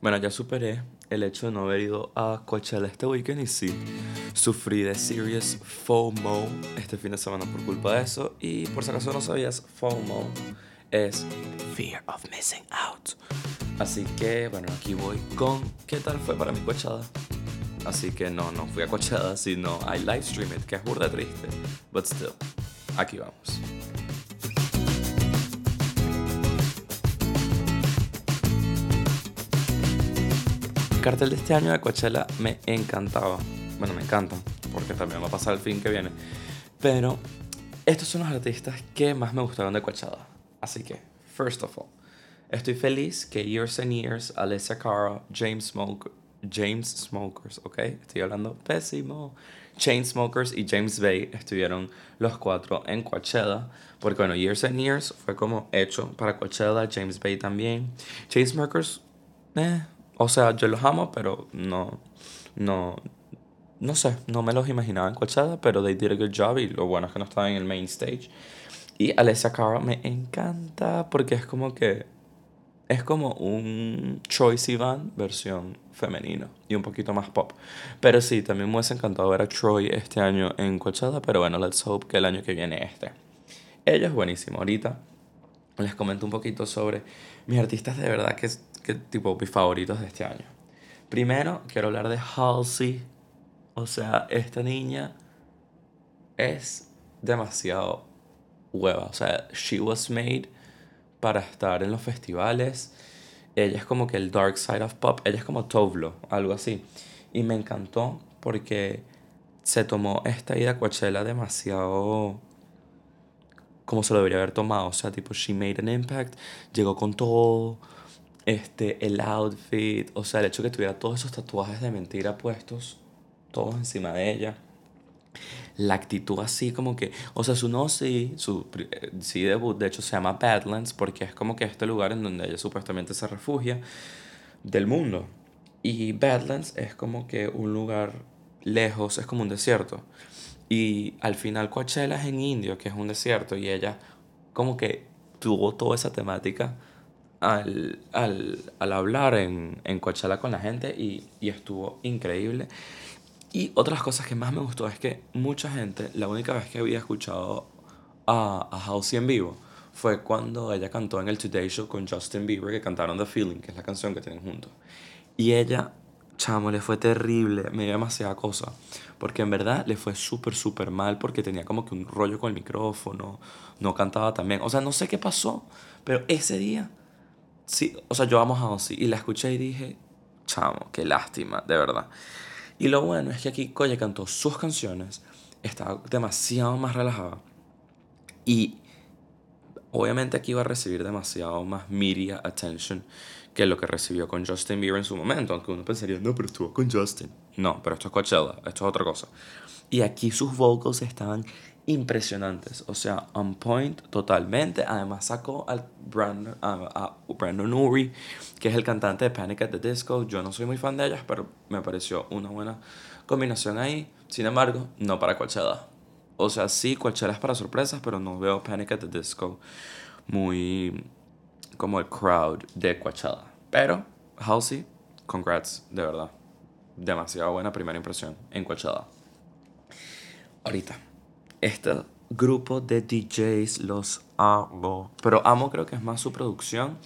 Bueno, ya superé el hecho de no haber ido a Coachella este weekend y sí, sufrí de serious FOMO este fin de semana por culpa de eso. Y por si acaso no sabías, FOMO es Fear of Missing Out. Así que, bueno, aquí voy con qué tal fue para mi Coachella. Así que no, no fui a Coachella, sino I live stream it, que es burda triste. But still, aquí vamos. El cartel de este año de Coachella me encantaba. Bueno, me encanta, porque también va a pasar el fin que viene. Pero estos son los artistas que más me gustaron de Coachella. Así que, first of all, estoy feliz que Years and Years, Alessia Cara, James Smoke, James Smokers, ¿ok? Estoy hablando pésimo. Chainsmokers y James Bay estuvieron los cuatro en Coachella. Porque, bueno, Years and Years fue como hecho para Coachella. James Bay también. Chainsmokers, eh, o sea, yo los amo, pero no, no, no sé, no me los imaginaba en Coachella, pero they did a good job y lo bueno es que no estaban en el main stage. Y Alessia Cara me encanta porque es como que es como un Troy Sivan versión femenino y un poquito más pop. Pero sí, también me hubiese encantado ver a Troy este año en Coachella, pero bueno, let's hope que el año que viene este. Ella es buenísima. Ahorita les comento un poquito sobre mis artistas de verdad que que tipo mis favoritos de este año. Primero, quiero hablar de Halsey. O sea, esta niña es demasiado hueva. O sea, she was made para estar en los festivales. Ella es como que el dark side of pop. Ella es como Tovlo, algo así. Y me encantó porque se tomó esta ida a Coachella demasiado como se lo debería haber tomado. O sea, tipo, she made an impact. Llegó con todo este, el outfit, o sea, el hecho de que tuviera todos esos tatuajes de mentira puestos, todos encima de ella. La actitud así como que, o sea, su no sí, su eh, sí debut, de hecho se llama Badlands porque es como que este lugar en donde ella supuestamente se refugia del mundo. Y Badlands es como que un lugar lejos, es como un desierto. Y al final Coachella es en Indio, que es un desierto, y ella como que tuvo toda esa temática al, al, al hablar en, en, Coachella con la gente y, y, estuvo increíble. Y otras cosas que más me gustó es que mucha gente, la única vez que había escuchado a, a Halsey en vivo fue cuando ella cantó en el Today Show con Justin Bieber, que cantaron The Feeling, que es la canción que tienen juntos. Y ella, chamo, le fue terrible, me dio demasiada cosa. Porque en verdad le fue súper, súper mal porque tenía como que un rollo con el micrófono, no cantaba también. O sea, no sé qué pasó, pero ese día Sí, o sea, yo amo a Ozzy y la escuché y dije, chamo, qué lástima, de verdad. Y lo bueno es que aquí Koye cantó sus canciones, estaba demasiado más relajada y obviamente aquí iba a recibir demasiado más media attention que lo que recibió con Justin Bieber en su momento, aunque uno pensaría, no, pero estuvo con Justin. No, pero esto es Coachella, esto es otra cosa. Y aquí sus vocals estaban impresionantes, o sea, on point totalmente. Además sacó al Brandon, a, Brandon Urie, que es el cantante de Panic at the Disco. Yo no soy muy fan de ellas, pero me pareció una buena combinación ahí. Sin embargo, no para Coachella. O sea, sí, Coachella es para sorpresas, pero no veo Panic at the Disco muy como el crowd de Coachella. Pero, Halsey, congrats, de verdad. Demasiado buena primera impresión en Coachella. Ahorita, este grupo de DJs los amo. Pero amo creo que es más su producción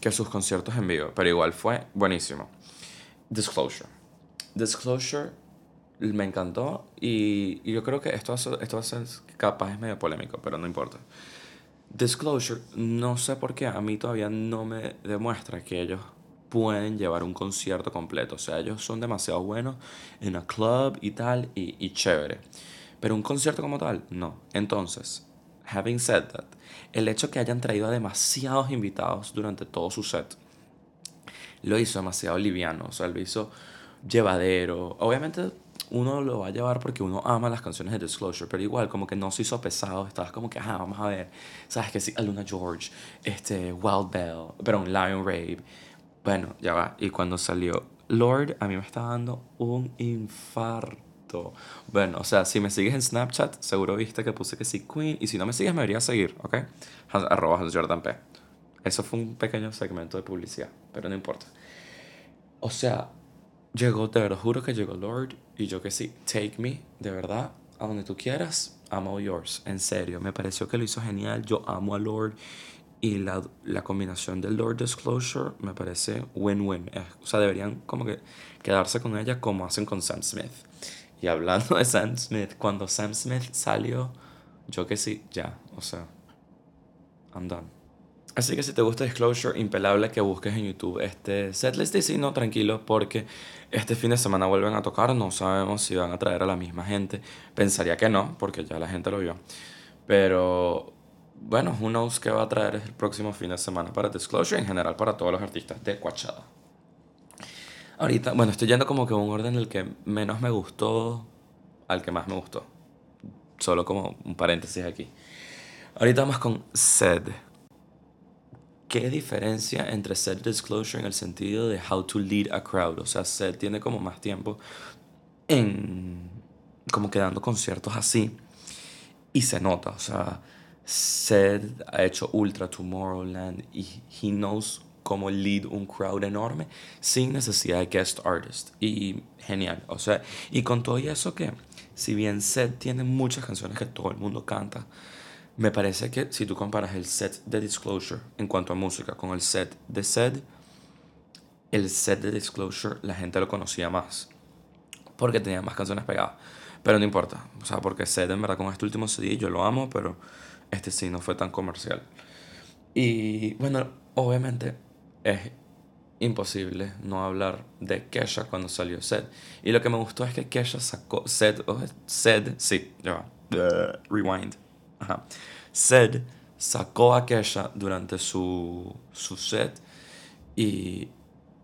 que sus conciertos en vivo. Pero igual fue buenísimo. Disclosure. Disclosure me encantó y, yo creo que esto, esto va a ser capaz es medio polémico, pero no importa. Disclosure, no sé por qué a mí todavía no me demuestra que ellos pueden llevar un concierto completo. O sea, ellos son demasiado buenos en un club y tal, y, y chévere. Pero un concierto como tal, no. Entonces, having said that, el hecho que hayan traído a demasiados invitados durante todo su set lo hizo demasiado liviano, o sea, lo hizo llevadero. Obviamente uno lo va a llevar porque uno ama las canciones de Disclosure, pero igual como que no se hizo pesado, estabas como que, ah, vamos a ver, sabes que sí, Aluna George, este, Wild Bell, perdón, Lion Rave. Bueno, ya va, y cuando salió Lord, a mí me estaba dando un infarto bueno, o sea, si me sigues en Snapchat, seguro viste que puse que sí, Queen. Y si no me sigues, me deberías seguir, ¿ok? Arroba Jordan P. Eso fue un pequeño segmento de publicidad, pero no importa. O sea, llegó, te lo juro que llegó Lord y yo que sí, take me, de verdad, a donde tú quieras, I'm all yours, en serio, me pareció que lo hizo genial, yo amo a Lord y la, la combinación del Lord Disclosure me parece win-win, o sea, deberían como que quedarse con ella como hacen con Sam Smith. Y hablando de Sam Smith, cuando Sam Smith salió, yo que sí, ya, o sea, I'm done. Así que si te gusta Disclosure, impelable que busques en YouTube este setlist y si no, tranquilo, porque este fin de semana vuelven a tocar, no sabemos si van a traer a la misma gente. Pensaría que no, porque ya la gente lo vio. Pero bueno, who knows qué va a traer el próximo fin de semana para Disclosure, en general para todos los artistas de Coachella. Ahorita, bueno, estoy yendo como que un orden del que menos me gustó al que más me gustó. Solo como un paréntesis aquí. Ahorita vamos con Sed. ¿Qué diferencia entre Sed Disclosure en el sentido de how to lead a crowd? O sea, Sed tiene como más tiempo en como quedando conciertos así y se nota, o sea, Sed ha hecho Ultra Tomorrowland y he knows cómo lead un crowd enorme sin necesidad de guest artist. Y genial. O sea, y con todo eso que, si bien Sed tiene muchas canciones que todo el mundo canta, me parece que si tú comparas el set de Disclosure en cuanto a música con el set de Sed, el set de Disclosure la gente lo conocía más. Porque tenía más canciones pegadas. Pero no importa. O sea, porque Sed en verdad con este último CD yo lo amo, pero este sí no fue tan comercial. Y bueno, obviamente es imposible no hablar de Kesha cuando salió Sed. Y lo que me gustó es que Kesha sacó Sed, oh, Sed, sí, ya rewind. Ajá. Sed sacó a Kesha durante su, su set y,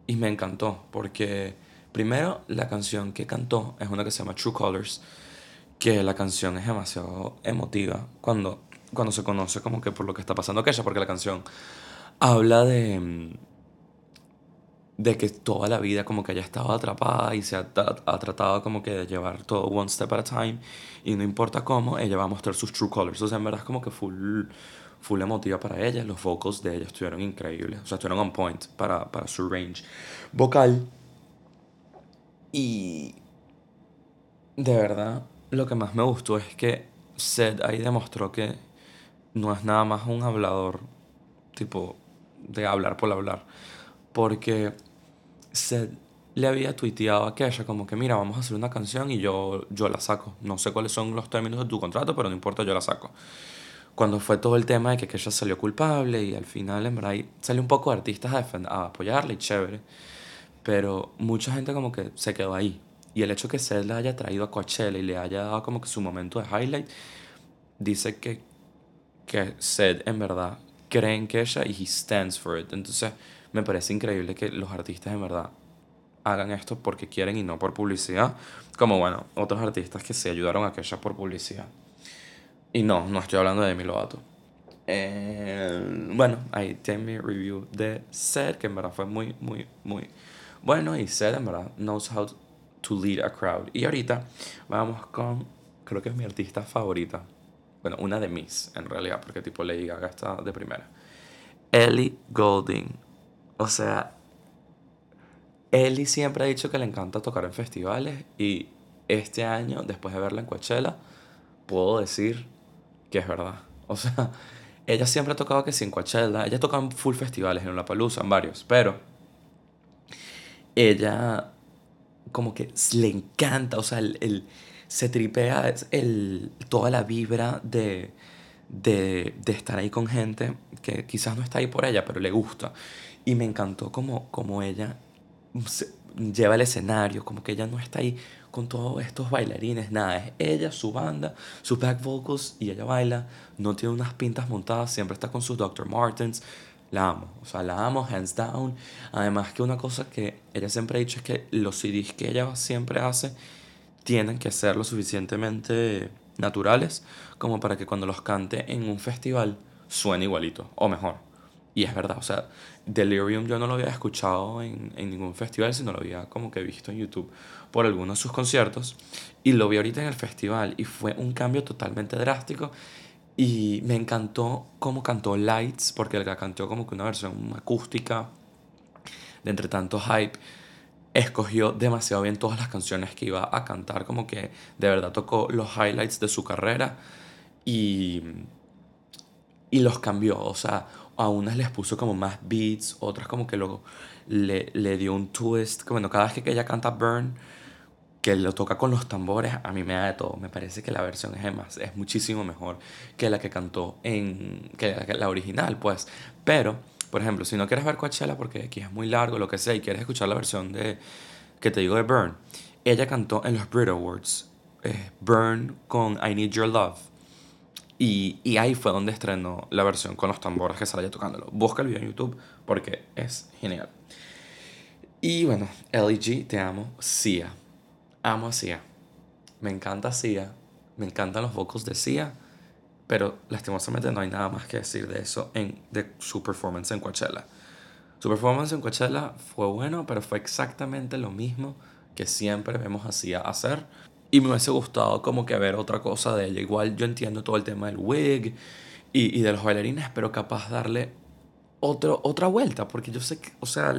y me encantó porque primero la canción que cantó es una que se llama True Colors, que la canción es demasiado emotiva cuando, cuando se conoce como que por lo que está pasando Kesha, porque la canción habla de de que toda la vida como que ella estaba atrapada y se ha, tratado como que de llevar todo one step at a time y no importa cómo, ella va a mostrar sus true colors. O sea, en verdad es como que full, full emotiva para ella. Los vocals de ella estuvieron increíbles. O sea, estuvieron on point para, para su range vocal. Y de verdad, lo que más me gustó es que Seth ahí demostró que no es nada más un hablador, tipo, de hablar por hablar porque Seth le había tuiteado a Kesha como que mira, vamos a hacer una canción y yo, yo la saco. No sé cuáles son los términos de tu contrato, pero no importa, yo la saco. Cuando fue todo el tema de que Kesha salió culpable y al final en verdad salió un poco de artistas a, a apoyarle y chévere. Pero mucha gente como que se quedó ahí. Y el hecho que Seth le haya traído a Coachella y le haya dado como que su momento de highlight, dice que, que Seth en verdad cree en Kesha y he stands for it. Entonces me parece increíble que los artistas en verdad hagan esto porque quieren y no por publicidad, como bueno, otros artistas que se ayudaron a ella por publicidad. Y no, no estoy hablando de Demi Lovato. Eh, bueno, ahí tiene mi review de Seth, que en verdad fue muy, muy, muy bueno. Y Seth en verdad knows how to lead a crowd. Y ahorita vamos con, creo que es mi artista favorita. Bueno, una de mis, en realidad, porque tipo Lady Gaga está de primera. Ellie Golding. O sea, Ellie siempre ha dicho que le encanta tocar en festivales y este año, después de verla en Coachella, puedo decir que es verdad. O sea, ella siempre ha tocado que sin en Coachella, ella toca en full festivales, en La Palusa, en varios, pero ella como que le encanta, o sea, el, se tripea el, toda la vibra de, de, de estar ahí con gente que quizás no está ahí por ella, pero le gusta. Y me encantó como, como ella lleva el escenario, como que ella no está ahí con todos estos bailarines, nada, es ella, su banda, sus back vocals y ella baila, no tiene unas pintas montadas, siempre está con sus Dr. Martens, la amo, o sea, la amo, hands down. Además que una cosa que ella siempre ha dicho es que los CDs que ella siempre hace tienen que ser lo suficientemente naturales como para que cuando los cante en un festival suene igualito, o mejor. Y es verdad, o sea, Delirium yo no lo había escuchado en, en, ningún festival, sino lo había como que visto en YouTube por algunos de sus conciertos. Y lo vi ahorita en el festival y fue un cambio totalmente drástico. Y me encantó cómo cantó Lights, porque la cantó como que una versión acústica de entre tanto hype. Escogió demasiado bien todas las canciones que iba a cantar, como que de verdad tocó los highlights de su carrera y, y los cambió, o sea, a unas les puso como más beats, otras como que luego le, le dio un twist, bueno, cada vez que ella canta Burn, que lo toca con los tambores, a mí me da de todo. Me parece que la versión es, más, es muchísimo mejor que la que cantó en. que la, original, pues. Pero, por ejemplo, si no quieres ver Coachella porque aquí es muy largo, lo que sea, y quieres escuchar la versión de. que te digo de Burn, ella cantó en los Brit Awards. Eh, Burn con I Need Your Love. Y, ahí fue donde estrenó la versión con los tambores que sale tocándolo. Busca el video en YouTube porque es genial. Y bueno, LG, te amo. Sia amo a Sia. Me encanta Sia. Me encantan los vocals de Sia. Pero lastimosamente no hay nada más que decir de eso en, de su performance en Coachella. Su performance en Coachella fue bueno, pero fue exactamente lo mismo que siempre vemos a Sia hacer. Y me hubiese gustado como que ver otra cosa de ella. Igual yo entiendo todo el tema del wig y, y de los bailarines, pero capaz darle otro, otra vuelta. Porque yo sé que, o sea,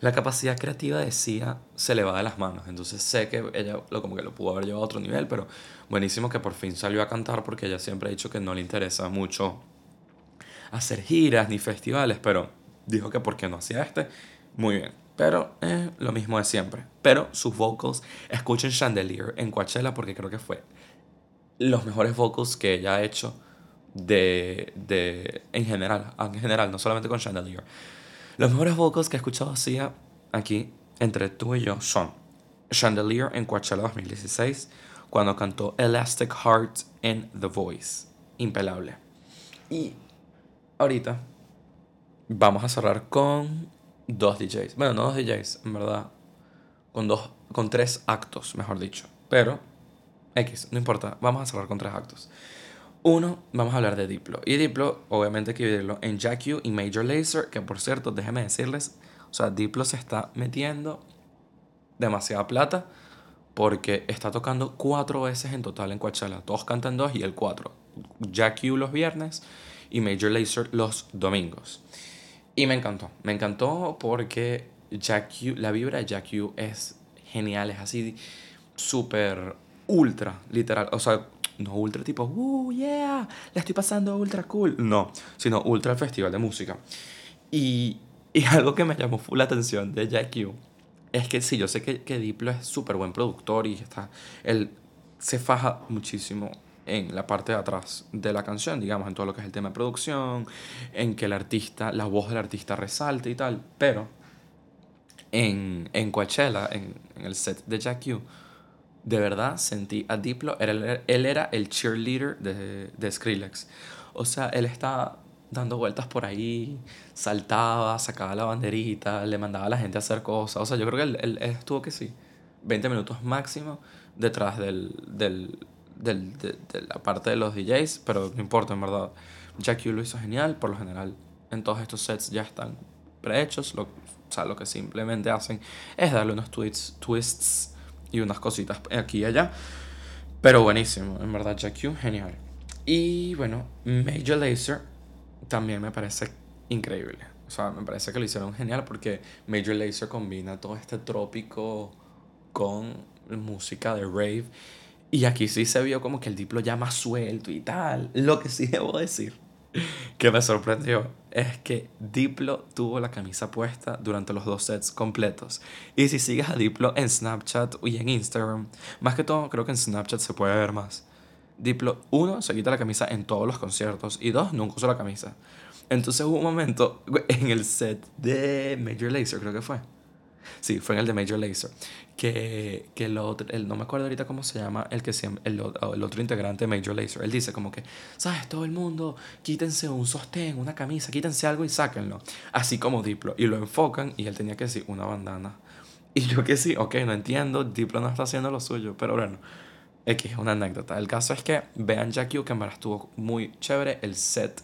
la capacidad creativa de Sia se le va de las manos. Entonces sé que ella lo, como que lo pudo haber llevado a otro nivel, pero buenísimo que por fin salió a cantar porque ella siempre ha dicho que no le interesa mucho hacer giras ni festivales, pero dijo que por qué no hacía este. Muy bien. Pero eh, lo mismo de siempre. Pero sus vocals, escuchen Chandelier en Coachella porque creo que fue los mejores vocals que ella ha hecho de, de en general, en general, no solamente con Chandelier. Los mejores vocals que he escuchado Sia aquí entre tú y yo son Chandelier en Coachella 2016 cuando cantó Elastic Heart en The Voice. Impelable. Y ahorita vamos a cerrar con dos DJs. Bueno, no dos DJs, en verdad. Con, dos, con tres actos, mejor dicho. Pero, X, no importa. Vamos a cerrar con tres actos. Uno, vamos a hablar de Diplo. Y Diplo, obviamente hay que dividirlo en Jack U y Major Lazer, que por cierto, déjenme decirles, o sea, Diplo se está metiendo demasiada plata porque está tocando cuatro veces en total en Coachella. Todos cantan dos y el cuatro. Jack U los viernes y Major Lazer los domingos. Y me encantó. Me encantó porque Jack U, la vibra de Jack U es genial, es así súper ultra, literal. O sea, no ultra tipo, uh, yeah, la estoy pasando ultra cool. No, sino ultra festival de música. Y, y algo que me llamó la atención de Jack U es que sí, yo sé que, que Diplo es súper buen productor y está, él se faja muchísimo en la parte de atrás de la canción, digamos, en todo lo que es el tema de producción, en que el artista, la voz del artista resalte y tal, pero en, en Coachella, en, en el set de Jack U, de verdad sentí a Diplo, él, era el cheerleader de, de Skrillex. O sea, él estaba dando vueltas por ahí, saltaba, sacaba la banderita, le mandaba a la gente a hacer cosas. O sea, yo creo que él, él, estuvo que sí, 20 minutos máximo detrás del, del, del, de, la parte de los DJs, pero no importa, en verdad. Jack lo hizo genial, por lo general en todos estos sets ya están prehechos, lo, o sea, lo que simplemente hacen es darle unos tweets, twists y unas cositas aquí y allá. Pero buenísimo, en verdad, Jack Q, genial. Y bueno, Major Lazer también me parece increíble. O sea, me parece que lo hicieron genial porque Major Lazer combina todo este trópico con música de rave. Y aquí sí se vio como que el diplo ya más suelto y tal. Lo que sí debo decir que me sorprendió es que Diplo tuvo la camisa puesta durante los dos sets completos. Y si sigues a Diplo en Snapchat y en Instagram, más que todo creo que en Snapchat se puede ver más. Diplo, uno, se quita la camisa en todos los conciertos y dos, nunca usó la camisa. Entonces hubo un momento en el set de Major Lazer, creo que fue. Sí, fue en el de Major Lazer, que, que el otro, el, no me acuerdo ahorita cómo se llama, el, que el, el otro integrante de Major Lazer, él dice como que, ¿sabes? Todo el mundo, quítense un sostén, una camisa, quítense algo y sáquenlo. Así como Diplo. Y lo enfocan y él tenía que decir una bandana. Y yo que sí, ok, no entiendo, Diplo no está haciendo lo suyo, pero bueno. X, una anécdota. El caso es que vean Jack U, que en verdad estuvo muy chévere el set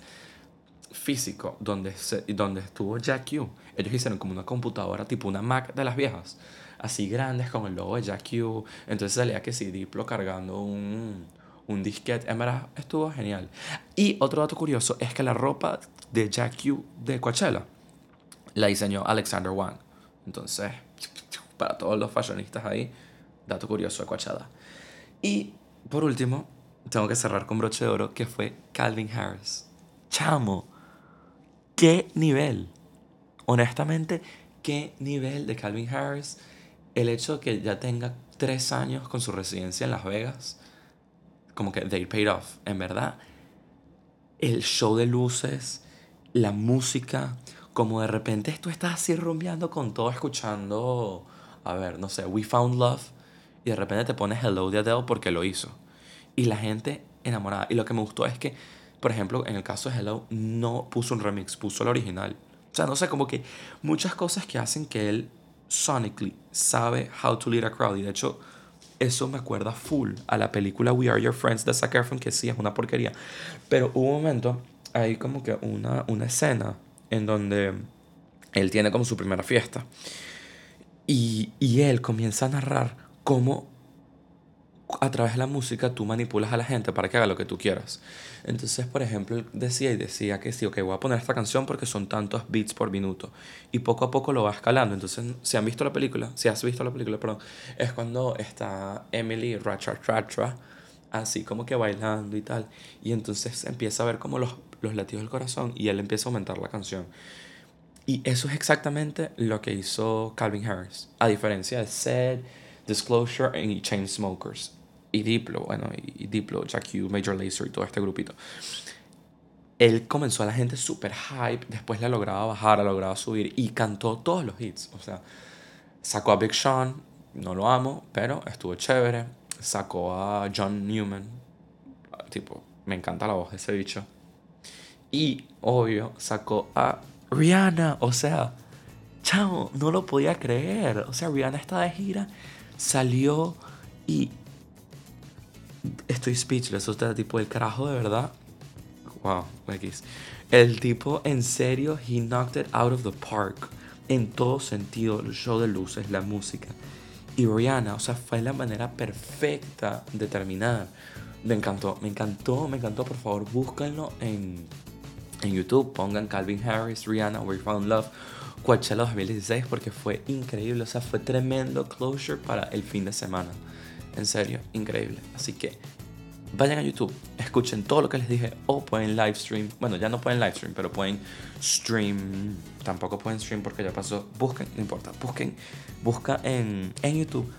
físico donde, se, donde estuvo Jack U. Ellos hicieron como una computadora tipo una Mac de las viejas así grandes con el logo de Jack U. Entonces salía que sí, Diplo cargando un, un disquete. En verdad estuvo genial. Y otro dato curioso es que la ropa de Jack U de Coachella la diseñó Alexander Wang. Entonces, para todos los fashionistas ahí. Dato curioso de Coachella. Y por último, tengo que cerrar con broche de oro, que fue Calvin Harris. Chamo, qué nivel. Honestamente, qué nivel de Calvin Harris. El hecho de que ya tenga tres años con su residencia en Las Vegas, como que they paid off. En verdad, el show de luces, la música, como de repente tú estás así rumbeando con todo, escuchando, a ver, no sé, We Found Love, y de repente te pones Hello de Adele porque lo hizo. Y la gente enamorada. Y lo que me gustó es que, por ejemplo, en el caso de Hello, no puso un remix, puso el original. O sea, no sé, como que muchas cosas que hacen que él sonically sabe how to lead a crowd. Y de hecho, eso me acuerda full a la película We Are Your Friends de Zac Efron, que sí es una porquería. Pero hubo un momento, hay como que una, una escena en donde él tiene como su primera fiesta. Y, y él comienza a narrar cómo a través de la música tú manipulas a la gente para que haga lo que tú quieras. Entonces, por ejemplo, decía y decía que sí, ok, voy a poner esta canción porque son tantos beats por minuto. Y poco a poco lo va escalando. Entonces, si han visto la película, si has visto la película, perdón, es cuando está Emily Racha así como que bailando y tal. Y entonces empieza a ver como los, los latidos del corazón y él empieza a aumentar la canción. Y eso es exactamente lo que hizo Calvin Harris. A diferencia de Seth, Disclosure y Chainsmokers y Diplo, bueno, y Diplo, Jack Hugh, Major Lazer y todo este grupito. Él comenzó a la gente súper hype, después la lograba bajar, la lograba subir y cantó todos los hits. O sea, sacó a Big Sean, no lo amo, pero estuvo chévere. Sacó a John Newman, tipo, me encanta la voz de ese bicho. Y, obvio, sacó a Rihanna, o sea, chao, no lo podía creer. O sea, Rihanna está de gira, salió y estoy speechless. O sea, tipo, el carajo de verdad. Wow, X. El tipo, en serio, he knocked it out of the park. En todo sentido, el show de luces, la música. Y Rihanna, o sea, fue la manera perfecta de terminar. Me encantó, me encantó, me encantó. Por favor, búsquenlo en, en YouTube. Pongan Calvin Harris, Rihanna, We Found Love. Coachella 2016 porque fue increíble, o sea, fue tremendo closure para el fin de semana. En serio, increíble. Así que vayan a YouTube, escuchen todo lo que les dije o pueden live stream. Bueno, ya no pueden live stream, pero pueden stream. Tampoco pueden stream porque ya pasó. Busquen, no importa, busquen, busca en, en YouTube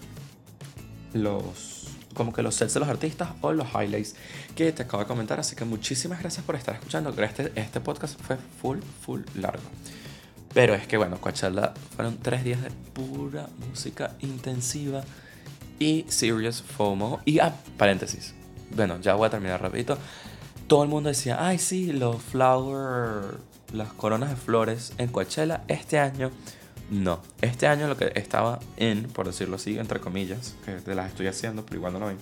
los como que los sets de los artistas o los highlights que te acabo de comentar. Así que muchísimas gracias por estar escuchando. Este, este podcast fue full, full largo. Pero es que bueno, Coachella fueron tres días de pura música intensiva y Serious FOMO. Y ah, paréntesis. Bueno, ya voy a terminar rapidito. Todo el mundo decía, ay sí, los flower, las coronas de flores en Coachella este año. No, este año lo que estaba en, por decirlo así, entre comillas, que te las estoy haciendo, pero igual no lo ven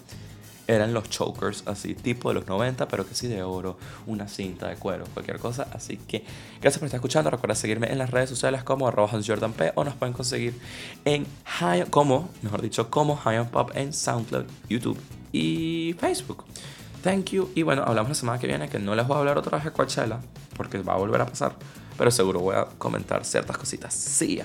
eran los chokers, así tipo de los 90, pero que sí de oro, una cinta de cuero, cualquier cosa. Así que gracias por estar escuchando. Recuerda seguirme en las redes sociales como arroba P o nos pueden conseguir en High, como, mejor dicho, como High Pop en SoundCloud, YouTube y Facebook. Thank you. Y bueno, hablamos la semana que viene, que no les voy a hablar otra vez de Coachella, porque va a volver a pasar, pero seguro voy a comentar ciertas cositas. See.